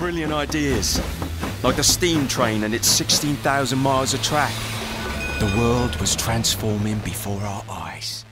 brilliant ideas, like the steam train and its 16,000 miles of track. The world was transforming before our eyes.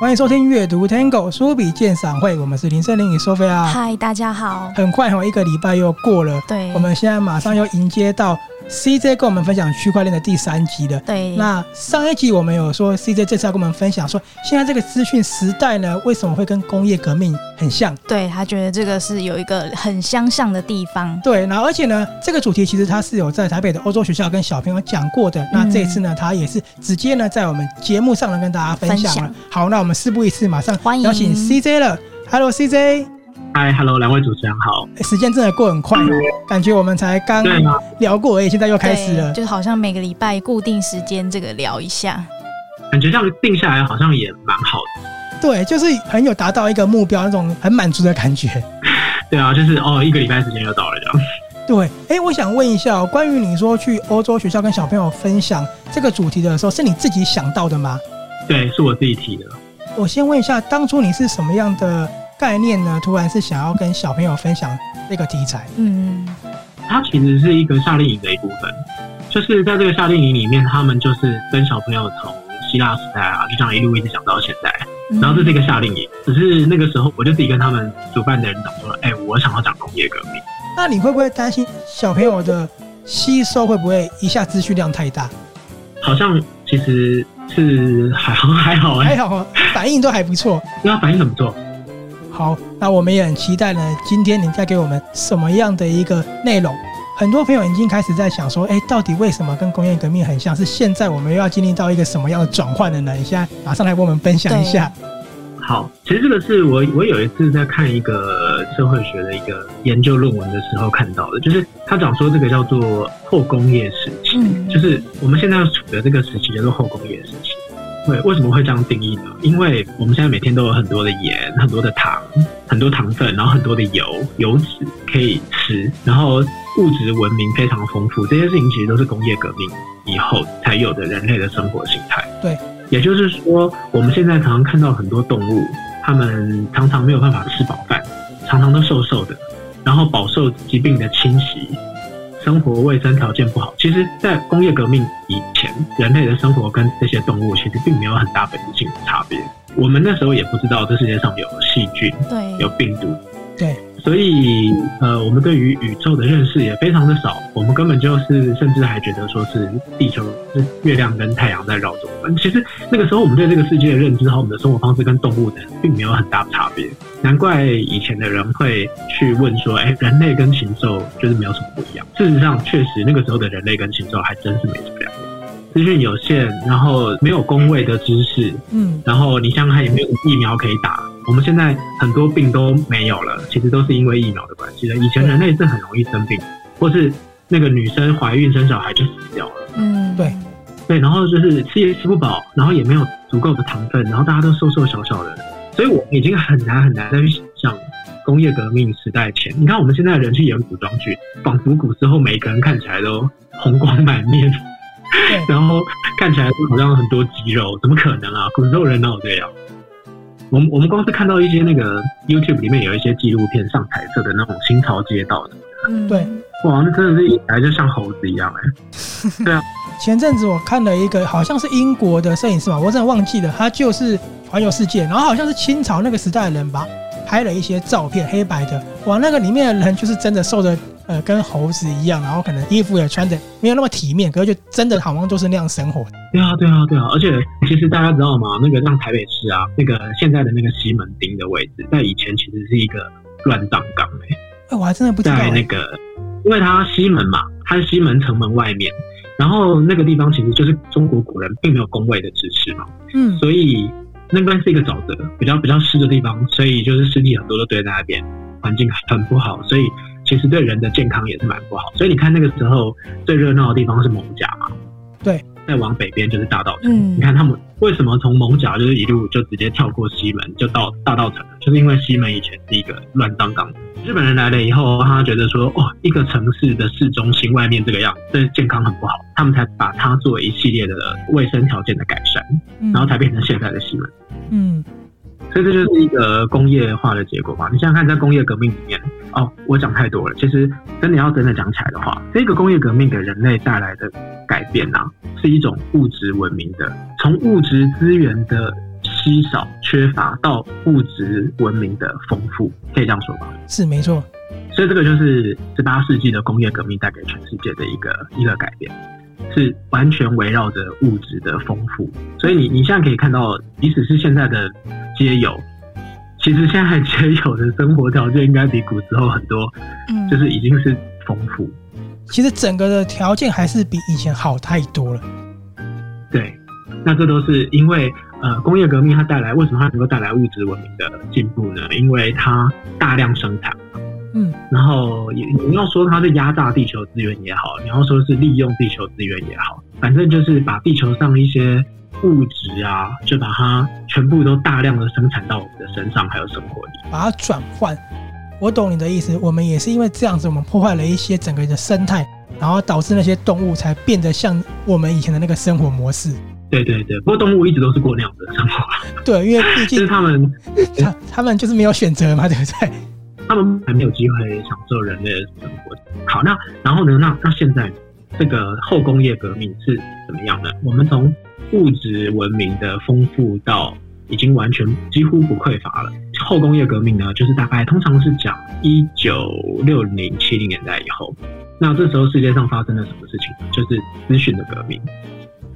欢迎收听阅读 Tango 书笔鉴赏会，我们是林森林与 Sophia。嗨，大家好！很快哈，一个礼拜又过了，对，我们现在马上要迎接到。 CJ 跟我们分享区块链的第三集的，对。那上一集我们有说，CJ 这次要跟我们分享说，现在这个资讯时代呢，为什么会跟工业革命很像？对，他觉得这个是有一个很相像的地方。对，然后而且呢，这个主题其实他是有在台北的欧洲学校跟小朋友讲过的。那这一次呢，他也是直接呢在我们节目上呢跟大家分享了。享好，那我们事不宜迟，马上邀请 CJ 了。Hello，CJ。嗨，Hello，两位主持人好。时间真的过很快，感觉我们才刚聊过而已，现在又开始了。就好像每个礼拜固定时间这个聊一下，感觉这样定下来好像也蛮好的。对，就是很有达到一个目标，那种很满足的感觉。对啊，就是哦，一个礼拜时间又到了这样。对，哎、欸，我想问一下哦，关于你说去欧洲学校跟小朋友分享这个主题的时候，是你自己想到的吗？对，是我自己提的。我先问一下，当初你是什么样的？概念呢？突然是想要跟小朋友分享这个题材。嗯，它其实是一个夏令营的一部分，就是在这个夏令营里面，他们就是跟小朋友从希腊时代啊，就这样一路一直讲到现在。然后这是一个夏令营，只是那个时候我就自己跟他们主办的人讲说：“哎、欸，我想要讲工业革命。”那你会不会担心小朋友的吸收会不会一下资讯量太大？好像其实是还好还好哎、欸，还好，反应都还不错。那反应很不错。好，那我们也很期待呢。今天你带给我们什么样的一个内容？很多朋友已经开始在想说，哎，到底为什么跟工业革命很像？是现在我们又要经历到一个什么样的转换的呢？你现在马上来跟我们分享一下。好，其实这个是我我有一次在看一个社会学的一个研究论文的时候看到的，就是他讲说这个叫做后工业时期，嗯、就是我们现在要处的这个时期叫做后工业时期。对，为什么会这样定义呢？因为我们现在每天都有很多的盐、很多的糖、很多糖分，然后很多的油、油脂可以吃，然后物质文明非常丰富。这些事情其实都是工业革命以后才有的人类的生活形态。对，也就是说，我们现在常常看到很多动物，它们常常没有办法吃饱饭，常常都瘦瘦的，然后饱受疾病的侵袭。生活卫生条件不好，其实，在工业革命以前，人类的生活跟这些动物其实并没有很大本质性的差别。我们那时候也不知道这世界上有细菌，对，有病毒，对。所以，呃，我们对于宇宙的认识也非常的少。我们根本就是，甚至还觉得说是地球、是月亮跟太阳在绕着我们。其实那个时候，我们对这个世界的认知和我们的生活方式跟动物的并没有很大的差别。难怪以前的人会去问说：“哎，人类跟禽兽就是没有什么不一样。”事实上，确实那个时候的人类跟禽兽还真是没什么两样。资讯有限，然后没有公卫的知识，嗯，然后你想想看，也没有疫苗可以打。我们现在很多病都没有了，其实都是因为疫苗的关系的。以前人类是很容易生病，或是那个女生怀孕生小孩就死掉了。嗯，对，对，然后就是吃也吃不饱，然后也没有足够的糖分，然后大家都瘦瘦小小的，所以我已经很难很难再去想象工业革命时代前。你看我们现在的人去演古装剧，仿佛古时候每个人看起来都红光满面，然后看起来好像很多肌肉，怎么可能啊？古时候人哪有这样？我们我们公司看到一些那个 YouTube 里面有一些纪录片上彩色的那种新潮街道的，嗯，对，哇，那真的是一来就像猴子一样哎、欸。对啊，前阵子我看了一个好像是英国的摄影师吧，我真的忘记了，他就是环游世界，然后好像是清朝那个时代的人吧，拍了一些照片，黑白的，哇，那个里面的人就是真的瘦的。呃，跟猴子一样，然后可能衣服也穿的没有那么体面，可是就真的好像就是那样生活。对啊，对啊，对啊！而且其实大家知道吗？那个像台北市啊，那个现在的那个西门町的位置，在以前其实是一个乱葬岗哎。哎，我还真的不知道。在那个，因为它西门嘛，它是西门城门外面，然后那个地方其实就是中国古人并没有工位的支持嘛，嗯，所以那边是一个沼泽，比较比较湿的地方，所以就是尸体很多都堆在那边，环境很不好，所以。其实对人的健康也是蛮不好，所以你看那个时候最热闹的地方是艋舺嘛，对，再往北边就是大道城。嗯，你看他们为什么从艋舺就是一路就直接跳过西门就到大道城，就是因为西门以前是一个乱葬岗，日本人来了以后，他觉得说，哦，一个城市的市中心外面这个样子，这健康很不好，他们才把它做一系列的卫生条件的改善，然后才变成现在的西门。嗯，所以这就是一个工业化的结果嘛。你想想看，在工业革命里面，哦，我讲太多了。其实真的要真的讲起来的话，这个工业革命给人类带来的改变啊，是一种物质文明的，从物质资源的。稀少、缺乏到物质文明的丰富，可以这样说吧？是没错。所以这个就是十八世纪的工业革命带给全世界的一个一个改变，是完全围绕着物质的丰富。所以你你现在可以看到，即使是现在的街友，其实现在皆有的生活条件应该比古时候很多，嗯，就是已经是丰富。其实整个的条件还是比以前好太多了。对，那这都是因为。呃，工业革命它带来为什么它能够带来物质文明的进步呢？因为它大量生产，嗯，然后也你要说它是压榨地球资源也好，你要说是利用地球资源也好，反正就是把地球上一些物质啊，就把它全部都大量的生产到我们的身上，还有生活里，把它转换。我懂你的意思，我们也是因为这样子，我们破坏了一些整个的生态，然后导致那些动物才变得像我们以前的那个生活模式。对对对，不过动物一直都是过那样的生活。对，因为毕竟 他们，他他们就是没有选择嘛，对不对？他们还没有机会享受人类的生活。好，那然后呢？那那现在这个后工业革命是怎么样呢？我们从物质文明的丰富到已经完全几乎不匮乏了。后工业革命呢，就是大概通常是讲一九六零七零年代以后。那这时候世界上发生了什么事情呢？就是资讯的革命。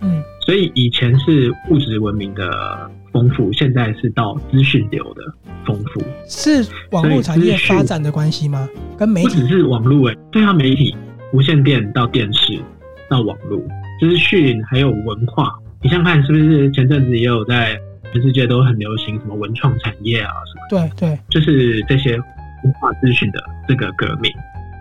嗯。所以以前是物质文明的丰富，现在是到资讯流的丰富，是网络产业发展的关系吗？跟媒体不只是网络诶，对啊，媒体、无线电到电视到网络，资讯还有文化，你想看是不是？前阵子也有在全世界都很流行什么文创产业啊什么？对对，就是这些文化资讯的这个革命。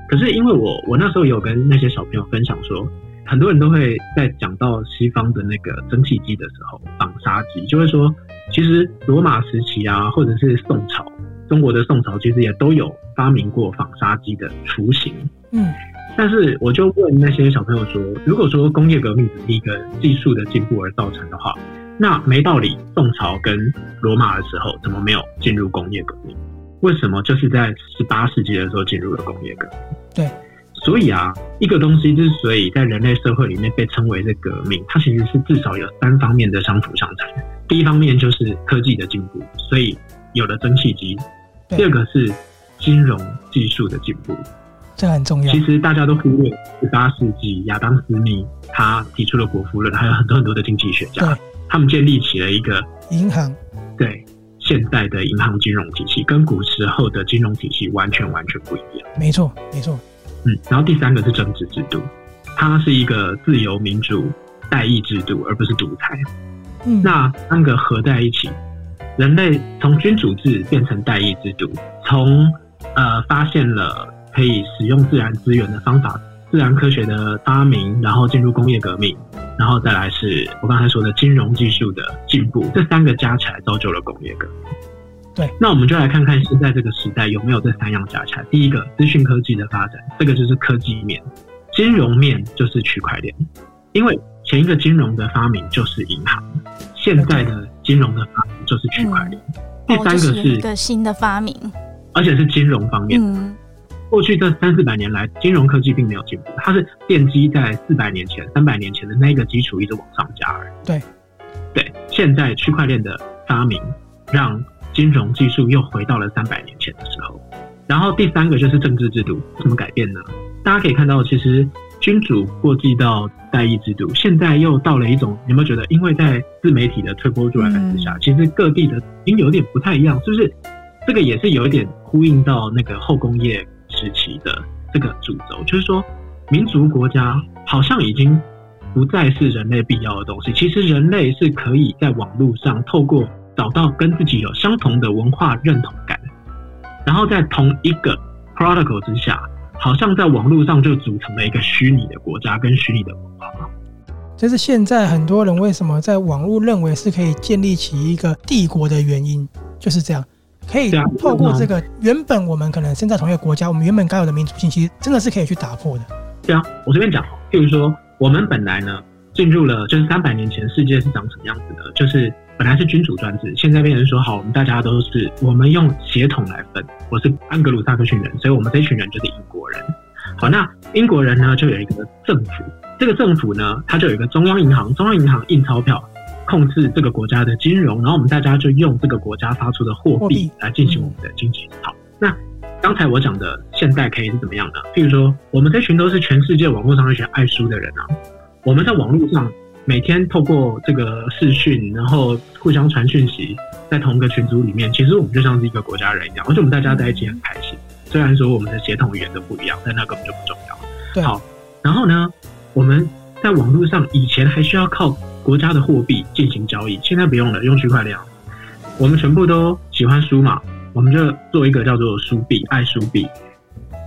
可是因为我我那时候有跟那些小朋友分享说。很多人都会在讲到西方的那个蒸汽机的时候，纺纱机就会说，其实罗马时期啊，或者是宋朝，中国的宋朝其实也都有发明过纺纱机的雏形。嗯，但是我就问那些小朋友说，如果说工业革命只是一个技术的进步而造成的话，那没道理，宋朝跟罗马的时候怎么没有进入工业革命？为什么就是在十八世纪的时候进入了工业革命？对。所以啊，一个东西之所以在人类社会里面被称为是革命，它其实是至少有三方面的相辅相成。第一方面就是科技的进步，所以有了蒸汽机；第二个是金融技术的进步，这很重要。其实大家都忽略，十八世纪亚当·斯密他提出了国富论，还有很多很多的经济学家，他们建立起了一个银行。对，现在的银行金融体系跟古时候的金融体系完全完全不一样。没错，没错。嗯，然后第三个是政治制度，它是一个自由民主代议制度，而不是独裁。嗯，那三个合在一起，人类从君主制变成代议制度，从呃发现了可以使用自然资源的方法，自然科学的发明，然后进入工业革命，然后再来是我刚才说的金融技术的进步，这三个加起来造就了工业革命。对，那我们就来看看现在这个时代有没有这三样加起来。第一个，资讯科技的发展，这个就是科技面；金融面就是区块链，因为前一个金融的发明就是银行，现在的金融的发明就是区块链。嗯、第三个是一个新的发明，而且是金融方面。嗯，过去这三四百年来，金融科技并没有进步，它是奠基在四百年前、三百年前的那个基础一直往上加而已。对，对，现在区块链的发明让。金融技术又回到了三百年前的时候，然后第三个就是政治制度怎么改变呢？大家可以看到，其实君主过继到代议制度，现在又到了一种，有没有觉得？因为在自媒体的推波助澜之下，其实各地的已经有点不太一样，是不是？这个也是有一点呼应到那个后工业时期的这个主轴，就是说民族国家好像已经不再是人类必要的东西。其实人类是可以在网络上透过。找到跟自己有相同的文化认同感，然后在同一个 protocol 之下，好像在网络上就组成了一个虚拟的国家跟虚拟的文化。这是现在很多人为什么在网络认为是可以建立起一个帝国的原因，就是这样。可以透过这个原本我们可能身在同一个国家，我们原本该有的民族性，其实真的是可以去打破的。对啊，我随便讲，譬如说，我们本来呢进入了，就是三百年前世界是长什么样子的？就是本来是君主专制，现在变成说，好，我们大家都是我们用血统来分，我是安格鲁萨克逊人，所以我们这一群人就是英国人。好，那英国人呢就有一个政府，这个政府呢它就有一个中央银行，中央银行印钞票，控制这个国家的金融，然后我们大家就用这个国家发出的货币来进行我们的经济。好，那。刚才我讲的现代可以是怎么样的？譬如说，我们这群都是全世界网络上一群爱书的人啊。我们在网络上每天透过这个视讯，然后互相传讯息，在同一个群组里面，其实我们就像是一个国家人一样，而且我们大家在一起很开心。虽然说我们的协同语言都不一样，但那根本就不重要。好，然后呢，我们在网络上以前还需要靠国家的货币进行交易，现在不用了，用区块链。我们全部都喜欢书嘛。我们就做一个叫做书币，爱书币。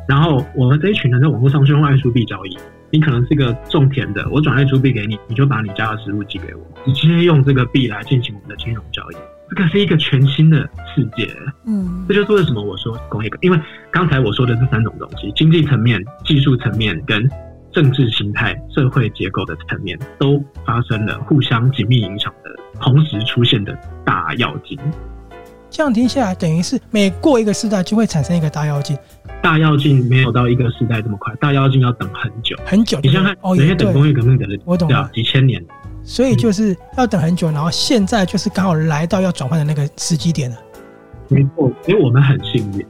然后我们这一群人在网络上是用爱书币交易。你可能是个种田的，我转爱书币给你，你就把你家的食物寄给我。你直接用这个币来进行我们的金融交易，这个是一个全新的世界。嗯，这就是为什么我说工业革，因为刚才我说的这三种东西：经济层面、技术层面跟政治形态、社会结构的层面，都发生了互相紧密影响的同时出现的大妖精。这样听下来，等于是每过一个时代就会产生一个大妖精。大妖精没有到一个时代这么快，大妖精要等很久很久。你想想看，哦，人家等工业革命等了，我懂了，几千年。所以就是要等很久，然后现在就是刚好来到要转换的那个时机点了。没错，因为我们很幸运。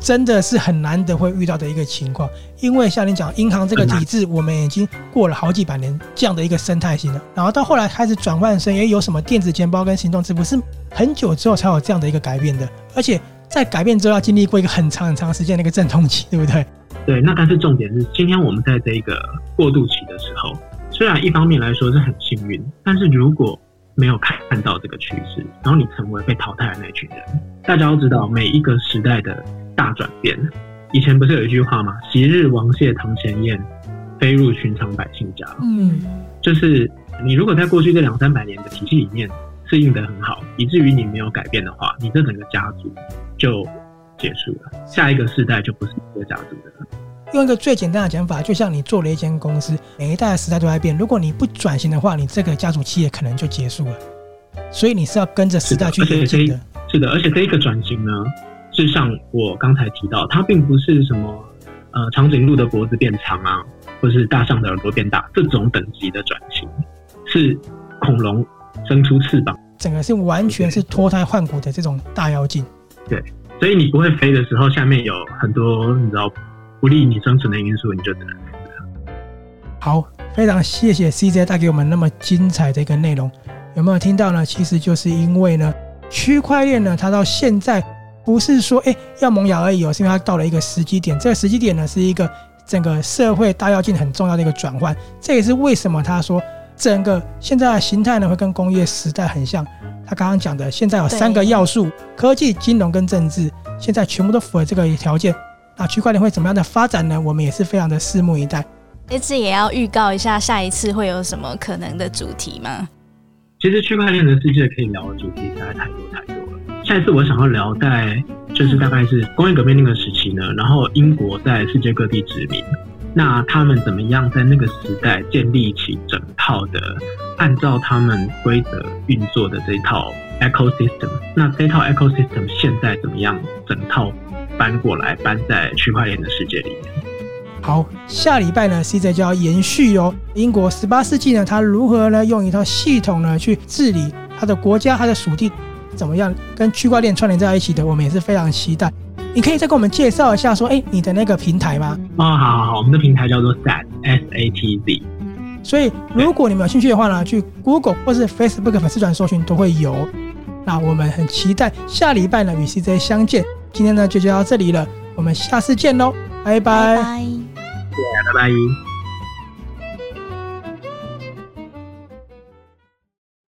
真的是很难得会遇到的一个情况，因为像你讲，银行这个体制，我们已经过了好几百年这样的一个生态型了。然后到后来开始转换成，也有什么电子钱包跟行动支付，是很久之后才有这样的一个改变的。而且在改变之后，要经历过一个很长很长时间的一个阵痛期，对不对？对。那但是重点是，今天我们在这个过渡期的时候，虽然一方面来说是很幸运，但是如果没有看到这个趋势，然后你成为被淘汰的那群人，大家都知道每一个时代的。大转变，以前不是有一句话吗？“昔日王谢堂前燕，飞入寻常百姓家。”嗯，就是你如果在过去这两三百年的体系里面适应的很好，以至于你没有改变的话，你这整个家族就结束了，下一个世代就不是一个家族的了。用一个最简单的讲法，就像你做了一间公司，每一代的时代都在变，如果你不转型的话，你这个家族企业可能就结束了。所以你是要跟着时代去演进的。是的，而且这一个转型呢？就像我刚才提到，它并不是什么呃长颈鹿的脖子变长啊，或是大象的耳朵变大这种等级的转型，是恐龙生出翅膀，整个是完全是脱胎换骨的这种大妖精。对，所以你不会飞的时候，下面有很多你知道不利你生存的因素，你就只能。好，非常谢谢 CJ 带给我们那么精彩的一个内容，有没有听到呢？其实就是因为呢，区块链呢，它到现在。不是说哎要萌芽而已哦，是因为它到了一个时机点。这个时机点呢，是一个整个社会大跃进很重要的一个转换。这也是为什么他说整个现在的形态呢会跟工业时代很像。他刚刚讲的，现在有三个要素：科技、金融跟政治，现在全部都符合这个条件。那区块链会怎么样的发展呢？我们也是非常的拭目以待。这次也要预告一下下一次会有什么可能的主题吗？其实区块链的世界可以聊的主题实在太多太多。下一次我想要聊在就是大概是工业革命那个时期呢，然后英国在世界各地殖民，那他们怎么样在那个时代建立起整套的按照他们规则运作的这一套 ecosystem？那这套 ecosystem 现在怎么样整套搬过来搬在区块链的世界里面？好，下礼拜呢，CJ 就要延续哦。英国十八世纪呢，他如何呢用一套系统呢去治理他的国家、他的属地？怎么样跟区块链串联在一起的，我们也是非常期待。你可以再给我们介绍一下，说，哎，你的那个平台吗？哦，好好好，我们的平台叫做 SATZ S A T Z。所以，如果你们有兴趣的话呢，去 Google 或是 Facebook 粉丝团搜寻都会有。那我们很期待下礼拜呢与 CJ 相见。今天呢就就到这里了，我们下次见喽，拜拜。拜拜。拜拜。